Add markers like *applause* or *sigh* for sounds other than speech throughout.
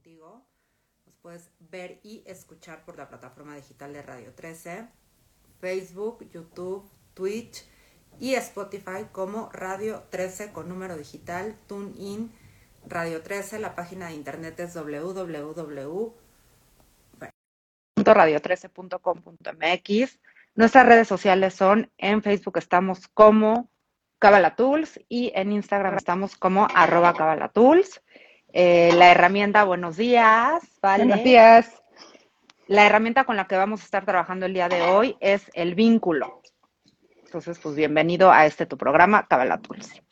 contigo. Nos puedes ver y escuchar por la plataforma digital de Radio 13, Facebook, YouTube, Twitch y Spotify como Radio 13 con número digital, TuneIn, Radio 13. La página de internet es www.radio13.com.mx. Nuestras redes sociales son en Facebook estamos como Cabalatools y en Instagram estamos como arroba Cabalatools. Eh, la herramienta, buenos días. Buenos días. La herramienta con la que vamos a estar trabajando el día de hoy es el vínculo. Entonces, pues bienvenido a este tu programa, Cabalatools.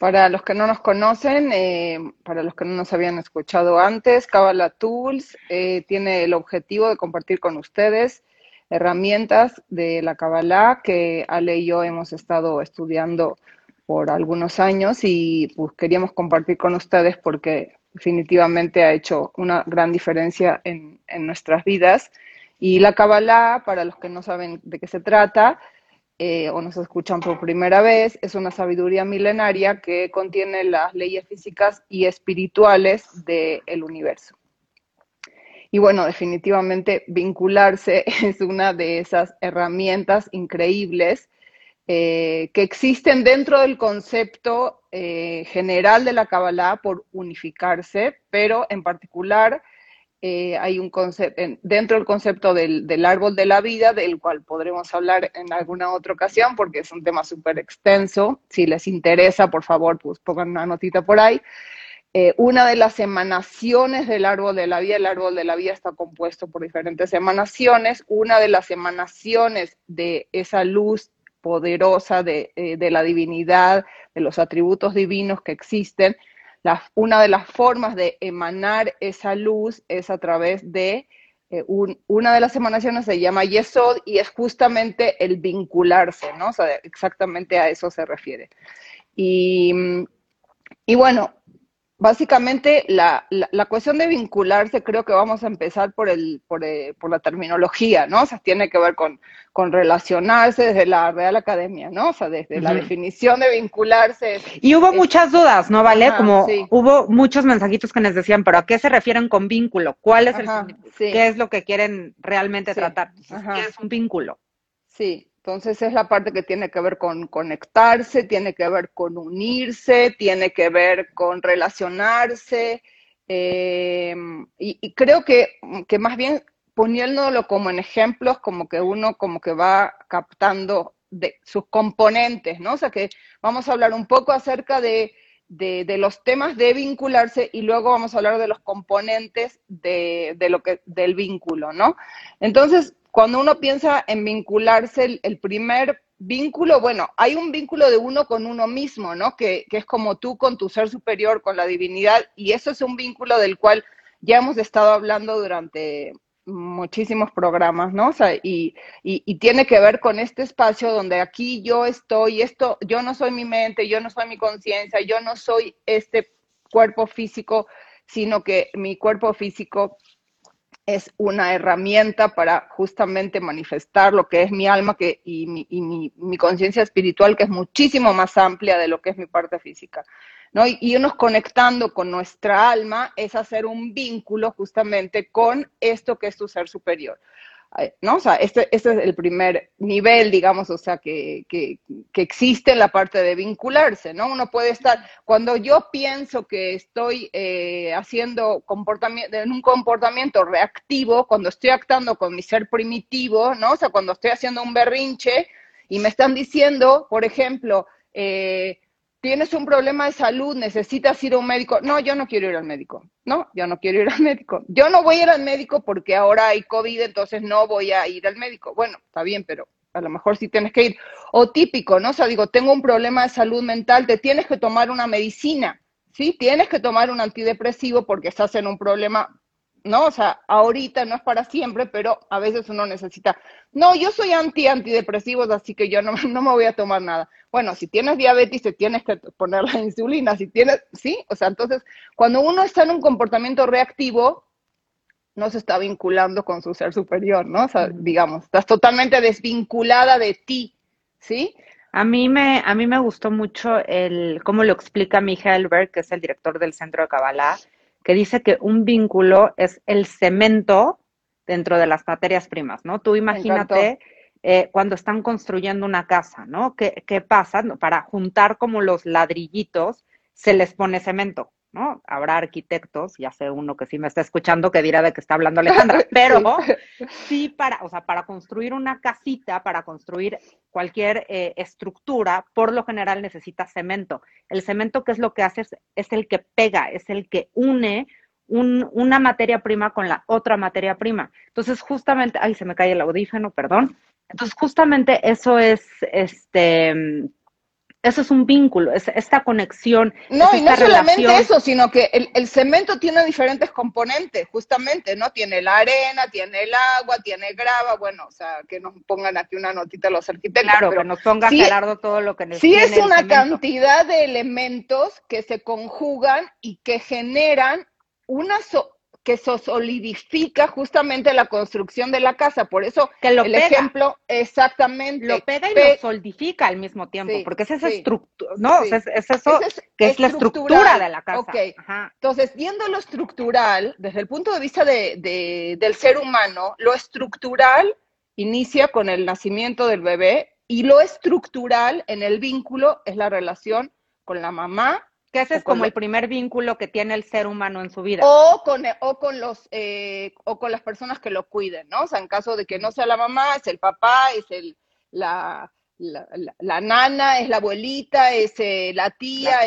Para los que no nos conocen, eh, para los que no nos habían escuchado antes, Kabbalah Tools eh, tiene el objetivo de compartir con ustedes herramientas de la Kabbalah que Ale y yo hemos estado estudiando por algunos años y pues queríamos compartir con ustedes porque definitivamente ha hecho una gran diferencia en, nuestras vidas. Y la Kabbalah, para los que no saben de qué se trata, eh, o nos escuchan por primera vez, es una sabiduría milenaria que contiene las leyes físicas y espirituales del universo. Y bueno, definitivamente vincularse *laughs* es una de esas herramientas increíbles eh, que existen dentro del concepto eh, general de la Kabbalah por unificarse, pero en particular eh, hay un concepto, dentro del concepto del, del, árbol de la vida, del cual podremos hablar en alguna otra ocasión, porque es un tema súper extenso. Si les interesa, por favor, pues pongan una notita por ahí. Eh, una de las emanaciones del árbol de la vida, el árbol de la vida está compuesto por diferentes emanaciones. Una de las emanaciones de esa luz poderosa de, eh, de la divinidad, de los atributos divinos que existen, una de las formas de emanar esa luz es a través de eh, una de las emanaciones se llama Yesod y es justamente el vincularse, ¿no? O sea, exactamente a eso se refiere. Y, y bueno, básicamente la, la, cuestión de vincularse, creo que vamos a empezar por, el, por, eh, por, la terminología, ¿no? O sea, tiene que ver con, con relacionarse desde la Real Academia, ¿no? O sea, desde la definición de vincularse. Y hubo muchas dudas, ¿no? ¿Vale? Como hubo muchos mensajitos que nos decían, pero ¿a qué se refieren con vínculo? ¿Cuál es el ¿Qué es lo que quieren realmente tratar? ¿Qué es un vínculo? Sí, entonces es la parte que tiene que ver con conectarse, tiene que ver con unirse, tiene que ver con relacionarse. Eh, y, creo que, que, más bien poniéndolo como en ejemplos, como que uno como que va captando sus componentes, ¿no? O sea que vamos a hablar un poco acerca de, de, de los temas de vincularse y luego vamos a hablar de los componentes de, de lo que, del vínculo, ¿no? Entonces, cuando uno piensa en vincularse, el, primer vínculo, bueno, hay un vínculo de uno con uno mismo, ¿no? Que, es como tú con tu ser superior, con la divinidad, y eso es un vínculo del cual ya hemos estado hablando durante muchísimos programas, ¿no? O sea, y, y, tiene que ver con este espacio donde aquí yo estoy, esto, yo no soy mi mente, yo no soy mi conciencia, yo no soy este cuerpo físico, sino que mi cuerpo físico es una herramienta para justamente manifestar lo que es mi alma que, y mi, y mi, mi conciencia espiritual, que es muchísimo más amplia de lo que es mi parte física. ¿no? Y, irnos conectando con nuestra alma es hacer un vínculo justamente con esto que es tu ser superior. ¿No? O sea, este, este, es el primer nivel, digamos, o sea, que, que, que, existe en la parte de vincularse, ¿no? Uno puede estar, cuando yo pienso que estoy eh, haciendo comportamiento, en un comportamiento reactivo, cuando estoy actuando con mi ser primitivo, ¿no? O sea, cuando estoy haciendo un berrinche y me están diciendo, por ejemplo, eh, tienes un problema de salud, necesitas ir a un médico. No, yo no quiero ir al médico. No, yo no quiero ir al médico. Yo no voy a ir al médico porque ahora hay COVID, entonces no voy a ir al médico. Bueno, está bien, pero a lo mejor sí tienes que ir. O típico, ¿no? O sea, digo, tengo un problema de salud mental, te tienes que tomar una medicina, ¿sí? Tienes que tomar un antidepresivo porque estás en un problema ¿no? O sea, ahorita no es para siempre, pero a veces uno necesita, no, yo soy anti antidepresivos, así que yo no, *laughs* no me voy a tomar nada. Bueno, si tienes diabetes, te tienes que poner la *laughs* insulina, si tienes, sí, o sea, entonces, cuando uno está en un comportamiento reactivo, no se está vinculando con su ser superior, ¿no? O sea, digamos, estás totalmente desvinculada de ti, ¿sí? A mí me, a mí me gustó mucho el cómo lo explica Michael Berg, que es el director del Centro de Kabbalah, que dice que un vínculo es el cemento dentro de las materias primas, ¿no? Tú imagínate eh, cuando están construyendo una casa, ¿no? ¿Qué, qué pasa? Para juntar como los ladrillitos, se les pone cemento. ¿No? Habrá arquitectos, ya sé uno que sí me está escuchando que dirá de que está hablando Alejandra, *laughs* pero sí, para, o sea, para construir una casita, para construir cualquier eh, estructura, por lo general necesita cemento. El cemento, ¿qué es lo que hace? Es, el que pega, es el que une una materia prima con la otra materia prima. Entonces, justamente, ay, se me cae el audífono, perdón. Entonces, justamente eso es, este, eso es un vínculo, es esta conexión. No, y no solamente eso, sino que el, cemento tiene diferentes componentes, justamente, ¿no? Tiene la arena, tiene el agua, tiene grava, bueno, o sea, que nos pongan aquí una notita los arquitectos. Claro, pero que nos ponga Gerardo todo lo que necesita. Sí, es una cantidad de elementos que se conjugan y que generan una, que se solidifica justamente la construcción de la casa. Por eso que lo el ejemplo, exactamente. Lo pega y lo solidifica al mismo tiempo, porque es esa estructura, no, es, eso que es la estructura de la casa. Okay. Entonces, viendo lo estructural, desde el punto de vista de, del ser humano, lo estructural inicia con el nacimiento del bebé y lo estructural en el vínculo es la relación con la mamá que ese es como el primer vínculo que tiene el ser humano en su vida. O con, o con los eh, o con las personas que lo cuiden, ¿no? O sea, en caso de que no sea la mamá, es el papá, es el la, la, nana, es la abuelita, es eh, la tía,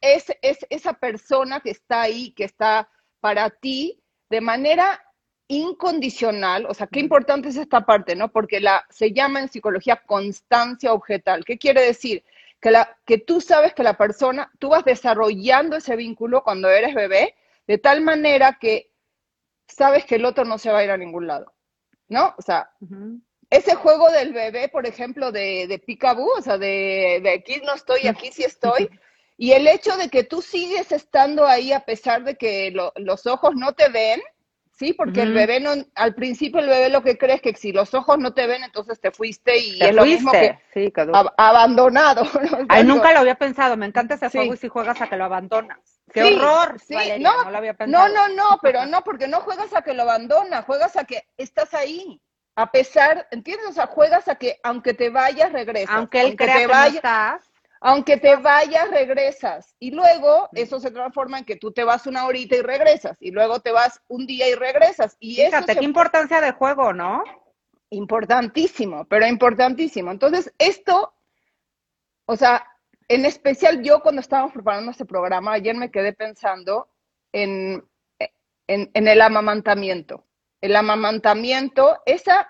Es, es, esa persona que está ahí, que está para ti de manera incondicional, o sea, qué importante es esta parte, ¿no? Porque la, se llama en psicología constancia objetal. ¿Qué quiere decir? Que, la, que tú sabes que la persona, tú vas desarrollando ese vínculo cuando eres bebé, de tal manera que sabes que el otro no se va a ir a ningún lado, ¿no? O sea, ese juego del bebé, por ejemplo, de, de o sea, de, de aquí no estoy, aquí sí estoy, y el hecho de que tú sigues estando ahí a pesar de que los ojos no te ven, Sí, porque el bebé no, al principio el bebé lo que cree es que si los ojos no te ven, entonces te fuiste y es lo mismo que abandonado. *laughs* Ay, nunca lo había pensado, me encanta ese juego y si juegas a que lo abandonas. ¡Qué horror! Sí, no, no, lo había pensado. no, no, no, pero no, porque no juegas a que lo abandonas, juegas a que estás ahí. A pesar, ¿entiendes? O sea, juegas a que aunque te vayas, regresas. Aunque él crea que vayas, estás aunque te vayas, regresas. Y luego eso se transforma en que tú te vas una horita y regresas. Y luego te vas un día y regresas. Y Fíjate, qué importancia de juego, ¿no? Importantísimo, pero importantísimo. Entonces, esto, o sea, en especial yo cuando estábamos preparando este programa, ayer me quedé pensando en, en, en el amamantamiento. El amamantamiento, esa,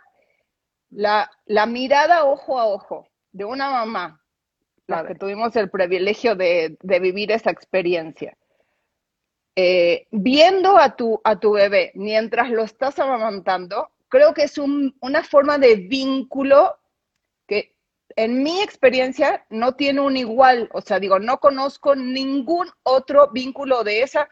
la, la mirada ojo a ojo de una mamá las que tuvimos el privilegio de, vivir esa experiencia. Eh, viendo a tu, a tu bebé mientras lo estás amamantando, creo que es una forma de vínculo que en mi experiencia no tiene un igual. O sea, digo, no conozco ningún otro vínculo de esa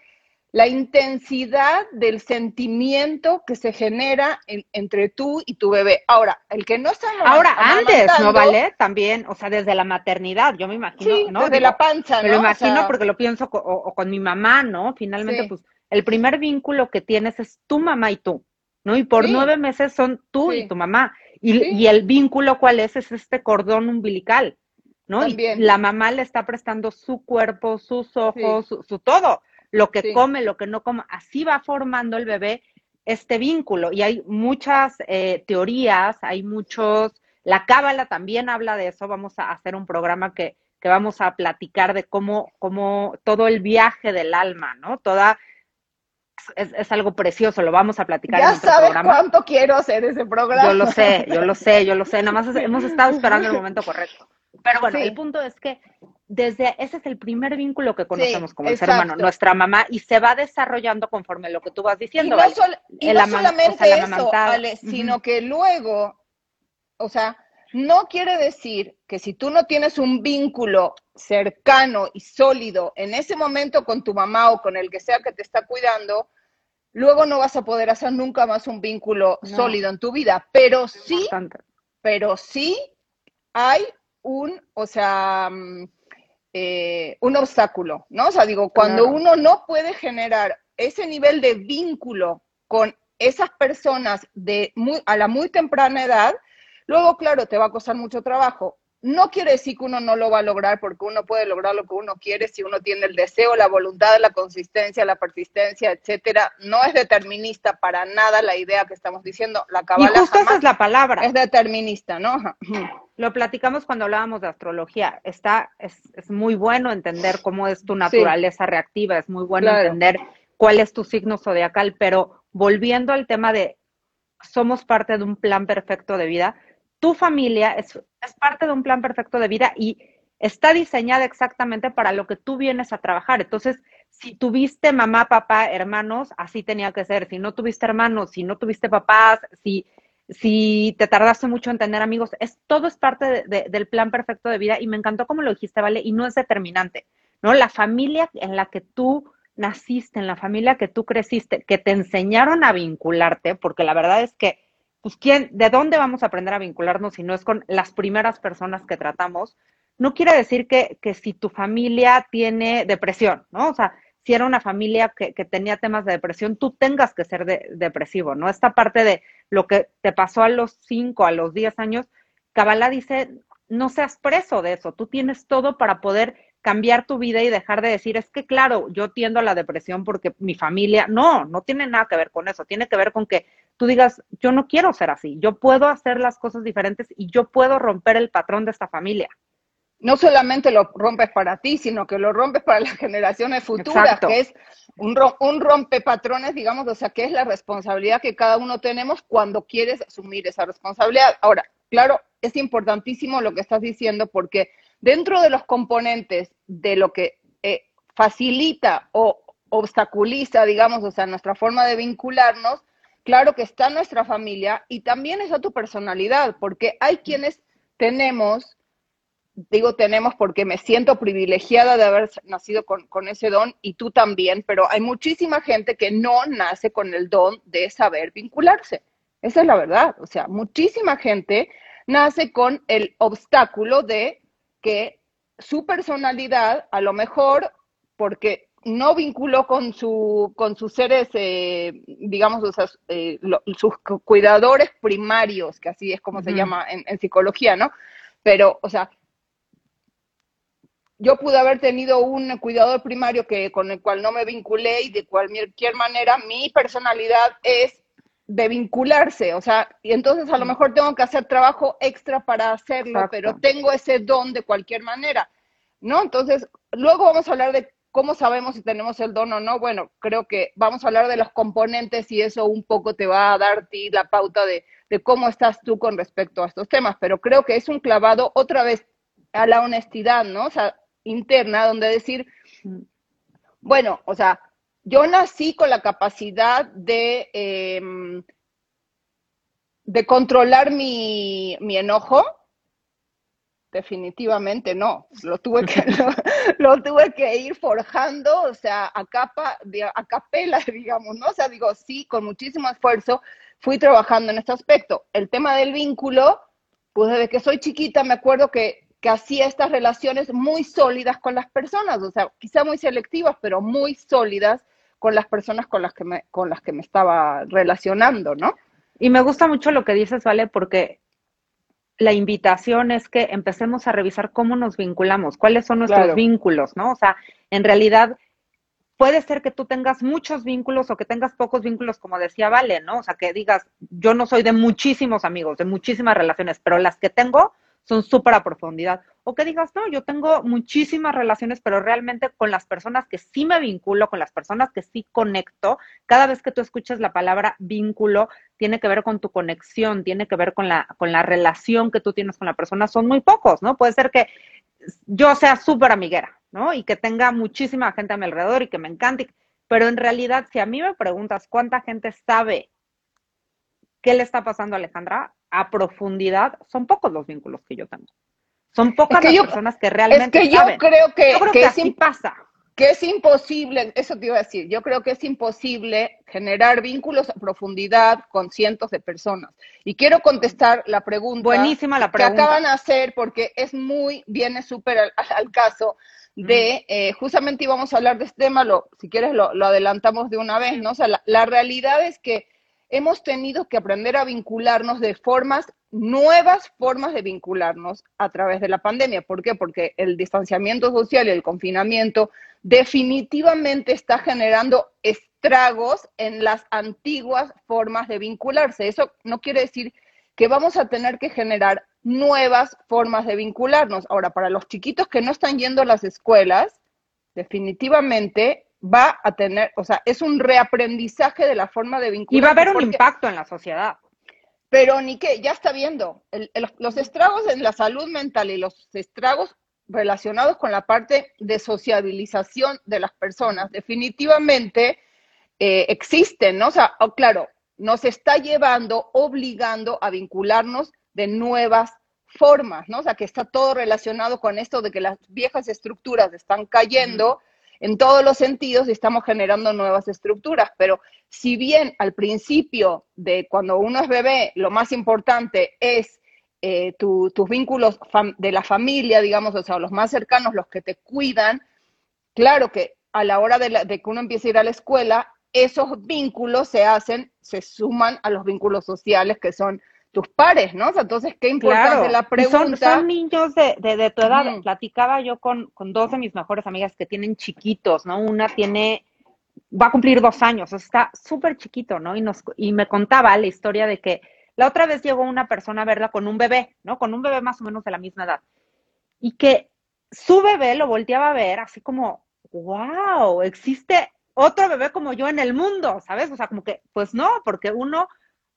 la intensidad del sentimiento que se genera entre tú y tu bebé. Ahora, el que no está Ahora, antes, ¿no vale? También, o sea, desde la maternidad, yo me imagino, ¿no? Desde la panza, ¿no? Me lo imagino porque lo pienso o, con mi mamá, ¿no? Finalmente, pues, el primer vínculo que tienes es tu mamá y tú, ¿no? Y por nueve meses son tú y tu mamá. Y, el vínculo, ¿cuál es? Es este cordón umbilical, ¿no? Y la mamá le está prestando su cuerpo, sus ojos, su todo lo que come, lo que no come, así va formando el bebé este vínculo. Y hay muchas eh, teorías, hay muchos, la cábala también habla de eso, vamos a hacer un programa que, que vamos a platicar de cómo, cómo todo el viaje del alma, ¿no? Toda, es, algo precioso, lo vamos a platicar ya en otro sabes cuánto quiero hacer ese programa. Yo lo sé, yo lo sé, yo lo sé, nada más hemos estado esperando el *laughs* momento correcto. Pero bueno, el punto es que desde ese es el primer vínculo que conocemos como el ser humano, nuestra mamá, y se va desarrollando conforme lo que tú vas diciendo. Y no, solamente eso, sino que luego, o sea, no quiere decir que si tú no tienes un vínculo cercano y sólido en ese momento con tu mamá o con el que sea que te está cuidando, luego no vas a poder hacer nunca más un vínculo sólido en tu vida. Pero sí, pero sí hay un, o sea, mm, eh, un obstáculo, ¿no? O sea, digo, cuando uno no puede generar ese nivel de vínculo con esas personas de muy, a la muy temprana edad, luego, claro, te va a costar mucho trabajo no quiere decir que uno no lo va a lograr porque uno puede lograr lo que uno quiere si uno tiene el deseo, la voluntad, la consistencia, la persistencia, etcétera. No es determinista para nada la idea que estamos diciendo. La cabala y justo esa es la palabra. Es determinista, ¿no? Lo platicamos cuando hablábamos de astrología. Está, es, es muy bueno entender cómo es tu naturaleza reactiva, es muy bueno entender cuál es tu signo zodiacal, pero volviendo al tema de somos parte de un plan perfecto de vida, tu familia es, parte de un plan perfecto de vida y está diseñada exactamente para lo que tú vienes a trabajar. Entonces, si tuviste mamá, papá, hermanos, así tenía que ser. Si no tuviste hermanos, si no tuviste papás, si, si te tardaste mucho en tener amigos, es, todo es parte del plan perfecto de vida y me encantó como lo dijiste, ¿vale? Y no es determinante, ¿no? La familia en la que tú naciste, en la familia que tú creciste, que te enseñaron a vincularte, porque la verdad es que pues ¿quién, ¿de dónde vamos a aprender a vincularnos si no es con las primeras personas que tratamos? No quiere decir que, que si tu familia tiene depresión, ¿no? O sea, si era una familia que, que tenía temas de depresión, tú tengas que ser depresivo, ¿no? Esta parte de lo que te pasó a los 5, a los 10 años, Kabbalah dice, no seas preso de eso, tú tienes todo para poder cambiar tu vida y dejar de decir, es que claro, yo tiendo a la depresión porque mi familia, no, no tiene nada que ver con eso, tiene que ver con que tú digas, yo no quiero ser así, yo puedo hacer las cosas diferentes y yo puedo romper el patrón de esta familia. No solamente lo rompes para ti, sino que lo rompes para las generaciones futuras, que es un, un rompepatrones, digamos, o sea, que es la responsabilidad que cada uno tenemos cuando quieres asumir esa responsabilidad. Ahora, claro, es importantísimo lo que estás diciendo porque dentro de los componentes de lo que eh, facilita o obstaculiza, digamos, o sea, nuestra forma de vincularnos, claro que está nuestra familia y también está tu personalidad, porque hay quienes tenemos, digo tenemos porque me siento privilegiada de haber nacido con, con, ese don y tú también, pero hay muchísima gente que no nace con el don de saber vincularse. Esa es la verdad. O sea, muchísima gente nace con el obstáculo de que su personalidad, a lo mejor porque no vinculó con, su, con sus seres, eh, digamos, eh, sus cuidadores primarios, que así es como se llama en, psicología, ¿no? Pero, o sea, yo pude haber tenido un cuidador primario que, con el cual no me vinculé y de cualquier manera mi personalidad es de vincularse, o sea, y entonces a lo mejor tengo que hacer trabajo extra para hacerlo, pero tengo ese don de cualquier manera, ¿no? Entonces, luego vamos a hablar de ¿Cómo sabemos si tenemos el don o no? Bueno, creo que vamos a hablar de los componentes y eso un poco te va a dar ti la pauta de, cómo estás tú con respecto a estos temas, pero creo que es un clavado otra vez a la honestidad, ¿no? O sea, interna, donde decir, bueno, o sea, yo nací con la capacidad de, em, de controlar mi, mi enojo, definitivamente no. Lo tuve que, *laughs* lo, tuve que ir forjando, o sea, a capa, a capela, *laughs* digamos, ¿no? O sea, digo, sí, con muchísimo esfuerzo fui trabajando en este aspecto. El tema del vínculo, pues desde que soy chiquita me acuerdo que, que hacía estas relaciones muy sólidas con las personas, o sea, quizá muy selectivas, pero muy sólidas con las personas con las que me, con las que me estaba relacionando, ¿no? Y me gusta mucho lo que dices, Vale, porque la invitación es que empecemos a revisar cómo nos vinculamos, cuáles son nuestros vínculos, ¿no? O sea, en realidad puede ser que tú tengas muchos vínculos o que tengas pocos vínculos, como decía Vale, ¿no? O sea, que digas, yo no soy de muchísimos amigos, de muchísimas relaciones, pero las que tengo son súper a profundidad. O que digas, no, yo tengo muchísimas relaciones, pero realmente con las personas que sí me vinculo, con las personas que sí conecto, cada vez que tú escuchas la palabra vínculo, tiene que ver con tu conexión, tiene que ver con la, con la relación que tú tienes con la persona, son muy pocos, ¿no? Puede ser que yo sea súper amiguera, ¿no? Y que tenga muchísima gente a mi alrededor y que me encante, pero en realidad, si a mí me preguntas cuánta gente sabe qué le está pasando a Alejandra, a profundidad, son pocos los vínculos que yo tengo. Son pocas las personas que realmente es que yo creo que, yo creo que, así pasa. que es imposible, eso te iba a decir, yo creo que es imposible generar vínculos a profundidad con cientos de personas. Y quiero contestar la pregunta, Buenísima la pregunta. que acaban de hacer porque es muy, viene súper al, caso de, eh, justamente íbamos a hablar de este tema, lo, si quieres lo, adelantamos de una vez, ¿no? O sea, la realidad es que hemos tenido que aprender a vincularnos de formas, nuevas formas de vincularnos a través de la pandemia. ¿Por qué? Porque el distanciamiento social y el confinamiento definitivamente está generando estragos en las antiguas formas de vincularse. Eso no quiere decir que vamos a tener que generar nuevas formas de vincularnos. Ahora, para los chiquitos que no están yendo a las escuelas, definitivamente va a tener, o sea, es un reaprendizaje de la forma de vincular. Y va a haber un impacto en la sociedad. Pero ni qué, ya está viendo. los estragos en la salud mental y los estragos relacionados con la parte de sociabilización de las personas definitivamente eh, existen, ¿no? O sea, oh, claro, nos está llevando, obligando a vincularnos de nuevas formas, ¿no? O sea, que está todo relacionado con esto de que las viejas estructuras están cayendo en todos los sentidos y estamos generando nuevas estructuras. Pero si bien al principio de cuando uno es bebé, lo más importante es eh, tus vínculos de la familia, digamos, o sea, los más cercanos, los que te cuidan, claro que a la hora de, de que uno empiece a ir a la escuela, esos vínculos se hacen, se suman a los vínculos sociales que son tus pares, ¿no? entonces, qué importante la pregunta. Son, niños de, de, tu edad. Platicaba yo con, con, dos de mis mejores amigas que tienen chiquitos, ¿no? Una tiene, va a cumplir dos años, o sea, está súper chiquito, ¿no? Y, nos, y me contaba la historia de que la otra vez llegó una persona a verla con un bebé, ¿no? Con un bebé más o menos de la misma edad. Y que su bebé lo volteaba a ver así como, wow, existe otro bebé como yo en el mundo, ¿sabes? O sea, como que, pues no, porque uno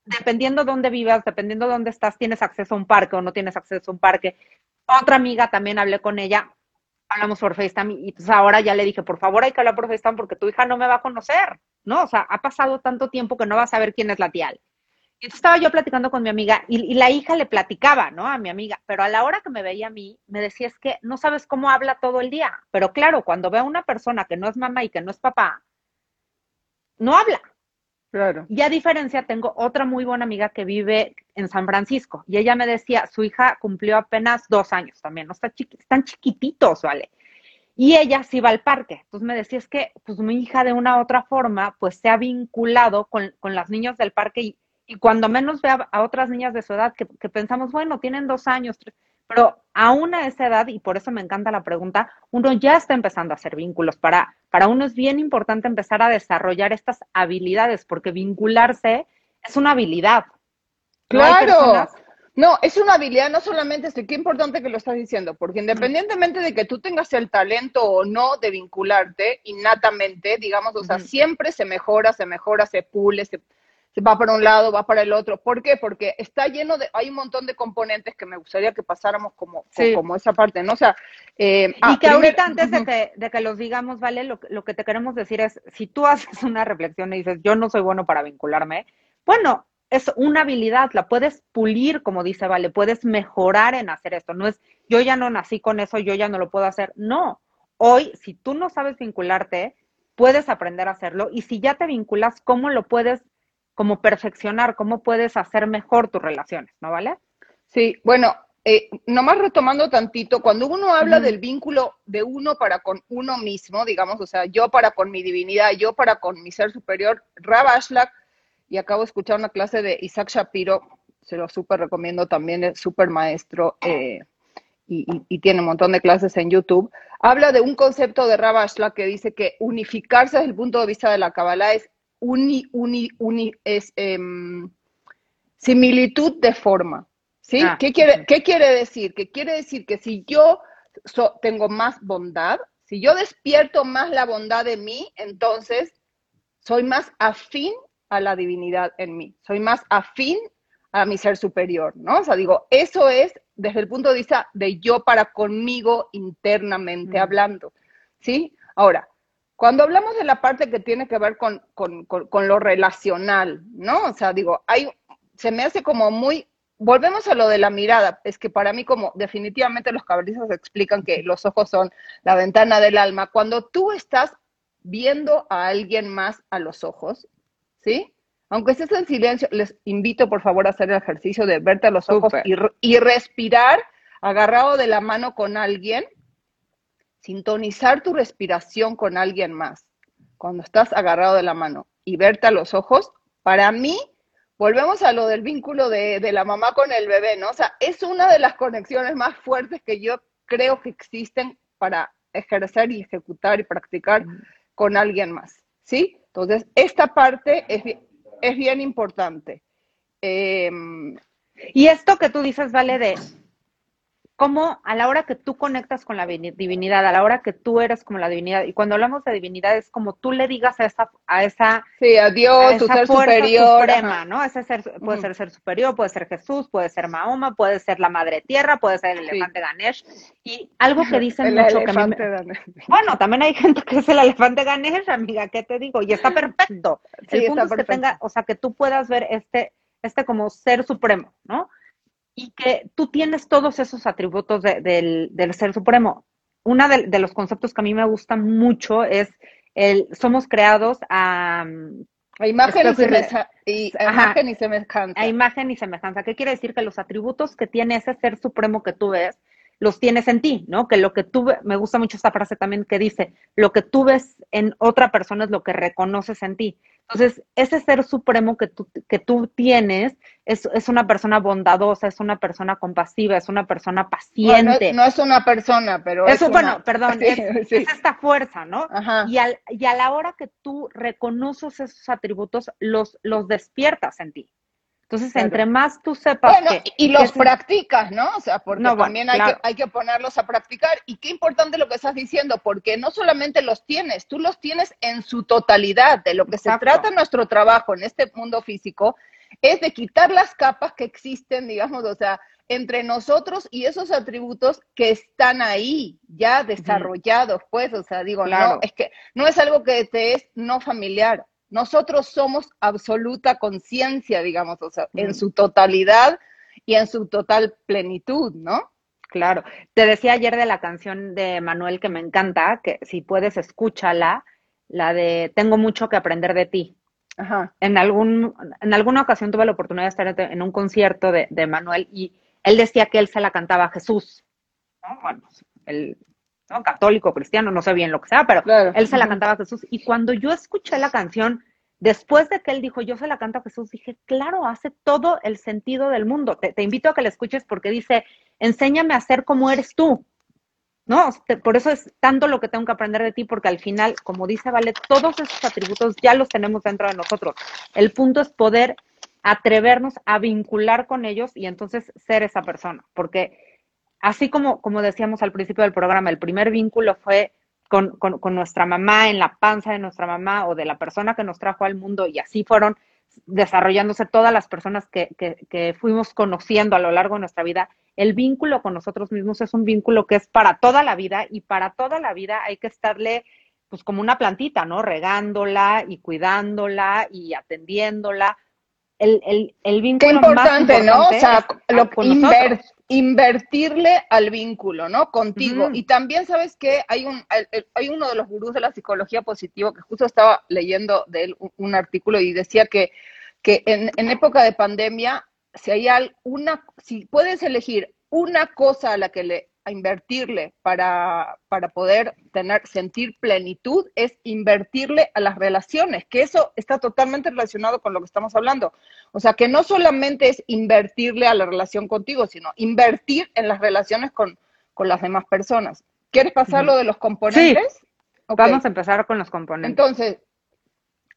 dependiendo dónde vivas, dependiendo dónde estás, tienes acceso a un parque o no tienes acceso a un parque. Otra amiga también hablé con ella, hablamos por FaceTime y pues ahora ya le dije, por favor hay que hablar por FaceTime porque tu hija no me va a conocer, ¿no? O sea, ha pasado tanto tiempo que no va a saber quién es la tía. Entonces estaba yo platicando con mi amiga y, y, la hija le platicaba, ¿no? A mi amiga, pero a la hora que me veía a mí, me decía, es que no sabes cómo habla todo el día. Pero claro, cuando ve a una persona que no es mamá y que no es papá, no habla, Claro. Y a diferencia, tengo otra muy buena amiga que vive en San Francisco y ella me decía, su hija cumplió apenas dos años también, no está están chiquititos, ¿vale? Y ella sí va al parque. Entonces me decía, es que pues mi hija de una u otra forma, pues se ha vinculado con, con las niñas del parque y, y cuando menos ve a, otras niñas de su edad que, que pensamos, bueno, tienen dos años, tres, pero aún a esa edad, y por eso me encanta la pregunta, uno ya está empezando a hacer vínculos. Para, para uno es bien importante empezar a desarrollar estas habilidades, porque vincularse es una habilidad. Claro. No, es una habilidad, no solamente, este, qué importante que lo estás diciendo, porque independientemente de que tú tengas el talento o no de vincularte innatamente, digamos, o sea, siempre se mejora, se mejora, se pule, se, va para un lado, va para el otro. ¿Por qué? Porque está lleno de, hay un montón de componentes que me gustaría que pasáramos como, como esa parte, ¿no? O sea, eh, y ah, que ahorita antes de que, de que los digamos, ¿vale? Lo, lo que te queremos decir es, si tú haces una reflexión y dices, yo no soy bueno para vincularme, bueno, es una habilidad, la puedes pulir, como dice Vale, puedes mejorar en hacer esto. No es, yo ya no nací con eso, yo ya no lo puedo hacer. No, hoy, si tú no sabes vincularte, puedes aprender a hacerlo y si ya te vinculas, ¿cómo lo puedes como perfeccionar, cómo puedes hacer mejor tus relaciones, ¿no vale? Sí, bueno, eh, nomás retomando tantito, cuando uno habla del vínculo de uno para con uno mismo, digamos, o sea, yo para con mi divinidad, yo para con mi ser superior, Rab Ashlag, y acabo de escuchar una clase de Isaac Shapiro, se lo súper recomiendo también, es súper maestro eh, y, tiene un montón de clases en YouTube, habla de un concepto de Rab Ashlag que dice que unificarse desde el punto de vista de la Kabbalah es uni, uni, uni, es em, similitud de forma. ¿Sí? Ah, ¿Qué, quiere, ¿Qué quiere decir? Que quiere decir que si yo tengo más bondad, si yo despierto más la bondad de mí, entonces soy más afín a la divinidad en mí, soy más afín a mi ser superior, ¿no? O sea, digo, eso es desde el punto de vista de yo para conmigo internamente hablando, ¿sí? Ahora, cuando hablamos de la parte que tiene que ver con, lo relacional, ¿no? O sea, digo, hay, se me hace como muy volvemos a lo de la mirada. Es que para mí, como definitivamente los cabalistas explican que los ojos son la ventana del alma, cuando tú estás viendo a alguien más a los ojos, ¿sí? Aunque estés en silencio, les invito por favor a hacer el ejercicio de verte a los ojos y, y, respirar agarrado de la mano con alguien, sintonizar tu respiración con alguien más cuando estás agarrado de la mano y verte a los ojos, para mí, volvemos a lo del vínculo de, de la mamá con el bebé, ¿no? O sea, es una de las conexiones más fuertes que yo creo que existen para ejercer y ejecutar y practicar con alguien más, ¿sí? Entonces, esta parte es, es bien importante. Em, y esto que tú dices, vale, de cómo a la hora que tú conectas con la divinidad, a la hora que tú eres como la divinidad, y cuando hablamos de divinidad es como tú le digas a esa, a esa, sí, a Dios, ser superior, suprema, ¿no? Ese ser, puede ser ser superior, puede ser Jesús, puede ser Mahoma, puede ser la Madre Tierra, puede ser el elefante Ganesh, y algo que dicen *laughs* mucho que a mí Bueno, también hay gente que es el elefante Ganesh, amiga, ¿qué te digo? Y está perfecto. el punto es que tenga, o sea, que tú puedas ver este, este como ser supremo, ¿no? Y que tú tienes todos esos atributos del, Ser Supremo. Uno de, los conceptos que a mí me gusta mucho es el somos creados a... A imagen, y, imagen y semejanza. A imagen y semejanza. ¿Qué quiere decir? Que los atributos que tiene ese ser supremo que tú ves, los tienes en ti, ¿no? Que lo que tú, me gusta mucho esta frase también que dice, lo que tú ves en otra persona es lo que reconoces en ti. Entonces, ese ser supremo que tú, que tú tienes es, una persona bondadosa, es una persona compasiva, es una persona paciente. no, es una persona, pero Eso, bueno, perdón, *laughs* es, esta fuerza, ¿no? Y, al, y a la hora que tú reconoces esos atributos, los, los despiertas en ti. Entonces, entre más tú sepas bueno, y los practicas, ¿no? O sea, porque también hay, que, hay que ponerlos a practicar. Y qué importante lo que estás diciendo, porque no solamente los tienes, tú los tienes en su totalidad. De lo que se trata nuestro trabajo en este mundo físico es de quitar las capas que existen, digamos, o sea, entre nosotros y esos atributos que están ahí, ya desarrollados, pues, o sea, digo, no, es que no es algo que te es no familiar, nosotros somos absoluta conciencia, digamos, o sea, en su totalidad y en su total plenitud, ¿no? Claro. Te decía ayer de la canción de Manuel que me encanta, que si puedes escúchala, la de Tengo mucho que aprender de ti. Ajá. En, algún, en alguna ocasión tuve la oportunidad de estar en un concierto de, de Manuel y él decía que él se la cantaba a Jesús. Bueno, el ¿no? católico, cristiano, no sé bien lo que sea, pero él se la cantaba a Jesús. Y cuando yo escuché la canción, después de que él dijo, yo se la canto a Jesús, dije, claro, hace todo el sentido del mundo. Te, invito a que la escuches porque dice, enséñame a ser como eres tú. ¿No? por eso es tanto lo que tengo que aprender de ti, porque al final, como dice Vale, todos esos atributos ya los tenemos dentro de nosotros. El punto es poder atrevernos a vincular con ellos y entonces ser esa persona, porque así como, como decíamos al principio del programa, el primer vínculo fue con, nuestra mamá, en la panza de nuestra mamá o de la persona que nos trajo al mundo y así fueron desarrollándose todas las personas que, que, fuimos conociendo a lo largo de nuestra vida. El vínculo con nosotros mismos es un vínculo que es para toda la vida y para toda la vida hay que estarle pues como una plantita, ¿no? Regándola y cuidándola y atendiéndola. El, el, el vínculo Qué importante, ¿no? O sea, lo, inver, invertirle al vínculo, ¿no? Contigo. Y también sabes que hay un, hay uno de los gurús de la psicología positiva que justo estaba leyendo de él un, artículo y decía que, que en, en, época de pandemia, si hay una, si puedes elegir una cosa a la que le a invertirle para, para poder tener, sentir plenitud es invertirle a las relaciones, que eso está totalmente relacionado con lo que estamos hablando. O sea, que no solamente es invertirle a la relación contigo, sino invertir en las relaciones con, las demás personas. ¿Quieres pasar lo de los componentes? Vamos a empezar con los componentes. Entonces,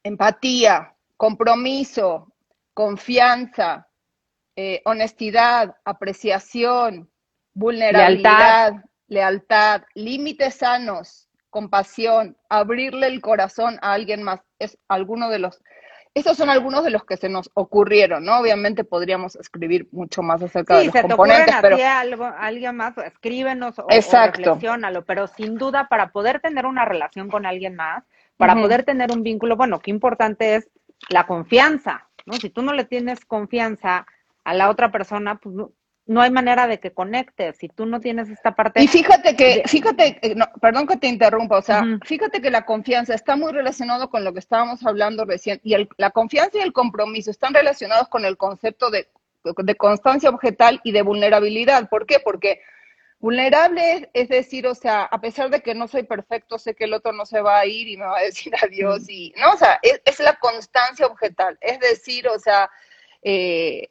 empatía, compromiso, confianza, eh, honestidad, apreciación, vulnerabilidad, lealtad, límites sanos, compasión, abrirle el corazón a alguien más, es alguno de los, esos son algunos de los que se nos ocurrieron, ¿no? Obviamente podríamos escribir mucho más acerca de los se componentes, te pero algo, alguien más, escríbenos o, Exacto. pero sin duda para poder tener una relación con alguien más, para poder tener un vínculo, bueno, qué importante es la confianza, ¿no? Si tú no le tienes confianza a la otra persona, pues no hay manera de que conectes si tú no tienes esta parte. Y fíjate que, fíjate, eh, perdón que te interrumpa, o sea, fíjate que la confianza está muy relacionado con lo que estábamos hablando recién y la confianza y el compromiso están relacionados con el concepto de, de constancia objetal y de vulnerabilidad. ¿Por qué? Porque vulnerable es, decir, o sea, a pesar de que no soy perfecto, sé que el otro no se va a ir y me va a decir *laughs* adiós y, no, o sea, es, es la constancia objetal, es decir, o sea, eh,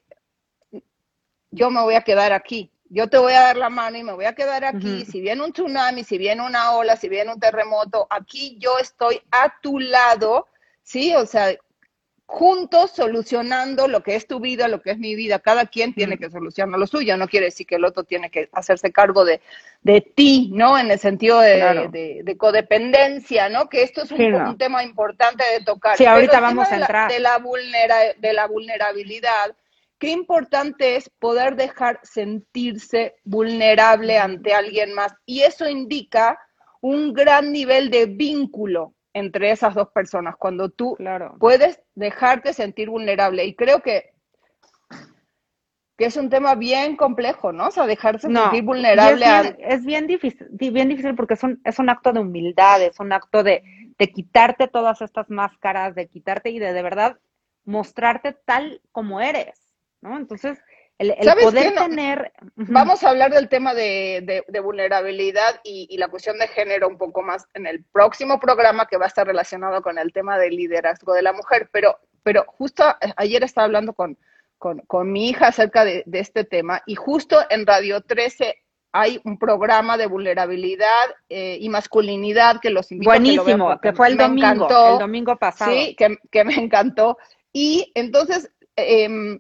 yo me voy a quedar aquí. Yo te voy a dar la mano y me voy a quedar aquí. Si viene un tsunami, si viene una ola, si viene un terremoto, aquí yo estoy a tu lado, ¿sí? O sea, juntos solucionando lo que es tu vida, lo que es mi vida. Cada quien tiene que solucionar lo suyo. No quiere decir que el otro tiene que hacerse cargo de, ti, ¿no? En el sentido de, codependencia, ¿no? Que esto es un, tema importante de tocar. Sí, ahorita vamos a entrar. De la, de la vulnerabilidad qué importante es poder dejar sentirse vulnerable ante alguien más. Y eso indica un gran nivel de vínculo entre esas dos personas, cuando tú puedes dejarte sentir vulnerable. Y creo que, que es un tema bien complejo, ¿no? O sea, dejarse sentir vulnerable. Es bien, difícil, bien difícil porque es un, es un acto de humildad, es un acto de, de quitarte todas estas máscaras, de quitarte y de de verdad mostrarte tal como eres. ¿No? Entonces, el, poder tener... Vamos a hablar del tema de, vulnerabilidad y, la cuestión de género un poco más en el próximo programa que va a estar relacionado con el tema del liderazgo de la mujer, pero, pero justo ayer estaba hablando con, con, mi hija acerca de, este tema y justo en Radio 13 hay un programa de vulnerabilidad eh, y masculinidad que los invito Buenísimo, a que, que fue el domingo, el domingo pasado. Sí, que, que me encantó. Y entonces... Eh,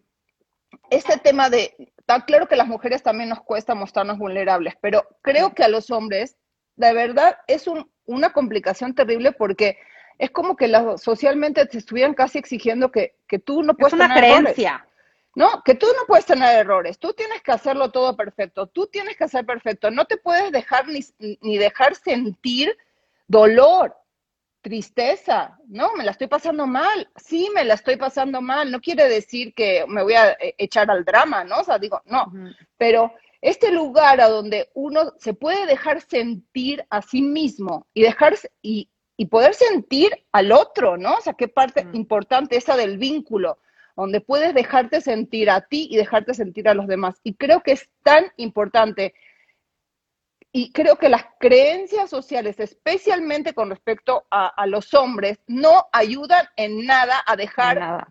este tema de, está claro que a las mujeres también nos cuesta mostrarnos vulnerables, pero creo que a los hombres, de verdad, es una complicación terrible porque es como que socialmente te estuvieran casi exigiendo que, tú no puedes es una creencia. No, que tú no puedes tener errores, tú tienes que hacerlo todo perfecto, tú tienes que hacer perfecto, no te puedes dejar ni, ni dejar sentir dolor, tristeza, no, me la estoy pasando mal, sí, me la estoy pasando mal, no quiere decir que me voy a eh, echar al drama, ¿no? O sea, digo, no, pero este lugar a donde uno se puede dejar sentir a sí mismo y dejarse y, y poder sentir al otro, ¿no? O sea, qué parte importante esa del vínculo, donde puedes dejarte sentir a ti y dejarte sentir a los demás. Y creo que es tan importante y creo que las creencias sociales, especialmente con respecto a, los hombres, no ayudan en nada a dejar,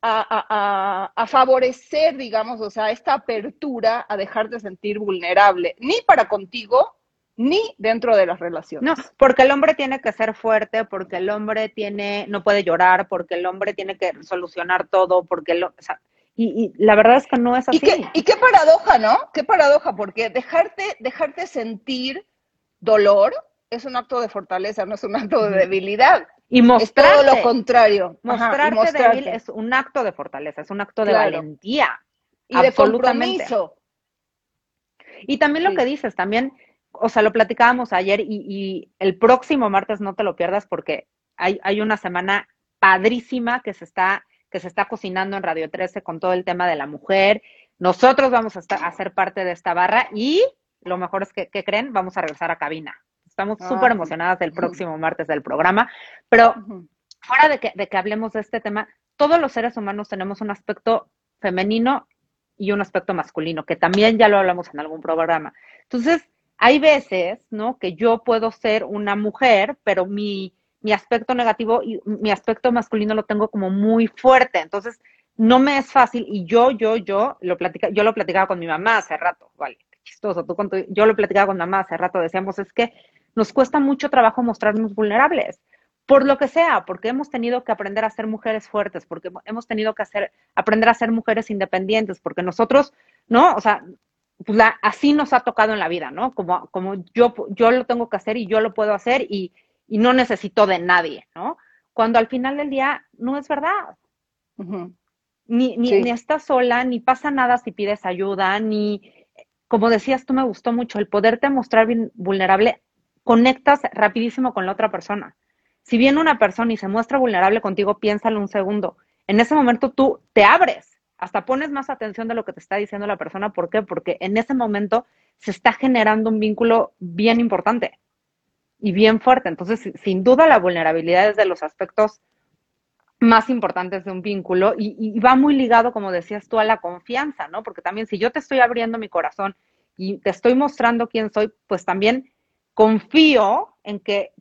A, favorecer, digamos, o sea, esta apertura a dejarte sentir vulnerable, ni para contigo, ni dentro de las relaciones. No, porque el hombre tiene que ser fuerte, porque el hombre tiene, no puede llorar, porque el hombre tiene que solucionar todo, porque el, o sea, y, la verdad es que no es así. Y qué, paradoja, ¿no? Qué paradoja, porque dejarte, dejarte sentir dolor es un acto de fortaleza, no es un acto de debilidad. Y mostrarte. Es todo lo contrario. Mostrarte, débil es un acto de fortaleza, es un acto de valentía. Y de compromiso. Y también lo que dices, también, o sea, lo platicábamos ayer y, y, el próximo martes no te lo pierdas porque hay, hay una semana padrísima que se está que se está cocinando en Radio 13 con todo el tema de la mujer. Nosotros vamos a, estar, a ser parte de esta barra y lo mejor es que, ¿qué creen? Vamos a regresar a cabina. Estamos ah, súper emocionadas del próximo martes del programa, pero fuera de que, de que hablemos de este tema, todos los seres humanos tenemos un aspecto femenino y un aspecto masculino, que también ya lo hablamos en algún programa. Entonces, hay veces, ¿no? Que yo puedo ser una mujer, pero mi, mi aspecto negativo y mi aspecto masculino lo tengo como muy fuerte. Entonces, no me es fácil y yo, yo, yo, lo platica, yo lo platicaba con mi mamá hace rato, vale, chistoso, tú con yo lo platicaba con mamá hace rato, decíamos, es que nos cuesta mucho trabajo mostrarnos vulnerables, por lo que sea, porque hemos tenido que aprender a ser mujeres fuertes, porque hemos tenido que hacer, aprender a ser mujeres independientes, porque nosotros, ¿no? O sea, pues la, así nos ha tocado en la vida, ¿no? Como, como yo, yo lo tengo que hacer y yo lo puedo hacer y, y no necesito de nadie, ¿no? Cuando al final del día no es verdad. Ni, ni, ni, estás sola, ni pasa nada si pides ayuda, ni, como decías, tú me gustó mucho, el poderte mostrar vulnerable, conectas rapidísimo con la otra persona. Si viene una persona y se muestra vulnerable contigo, piénsalo un segundo. En ese momento tú te abres hasta pones más atención de lo que te está diciendo la persona. ¿Por qué? Porque en ese momento se está generando un vínculo bien importante y bien fuerte. Entonces, sin duda, la vulnerabilidad es de los aspectos más importantes de un vínculo y, va muy ligado, como decías tú, a la confianza, ¿no? Porque también si yo te estoy abriendo mi corazón y te estoy mostrando quién soy, pues también confío en que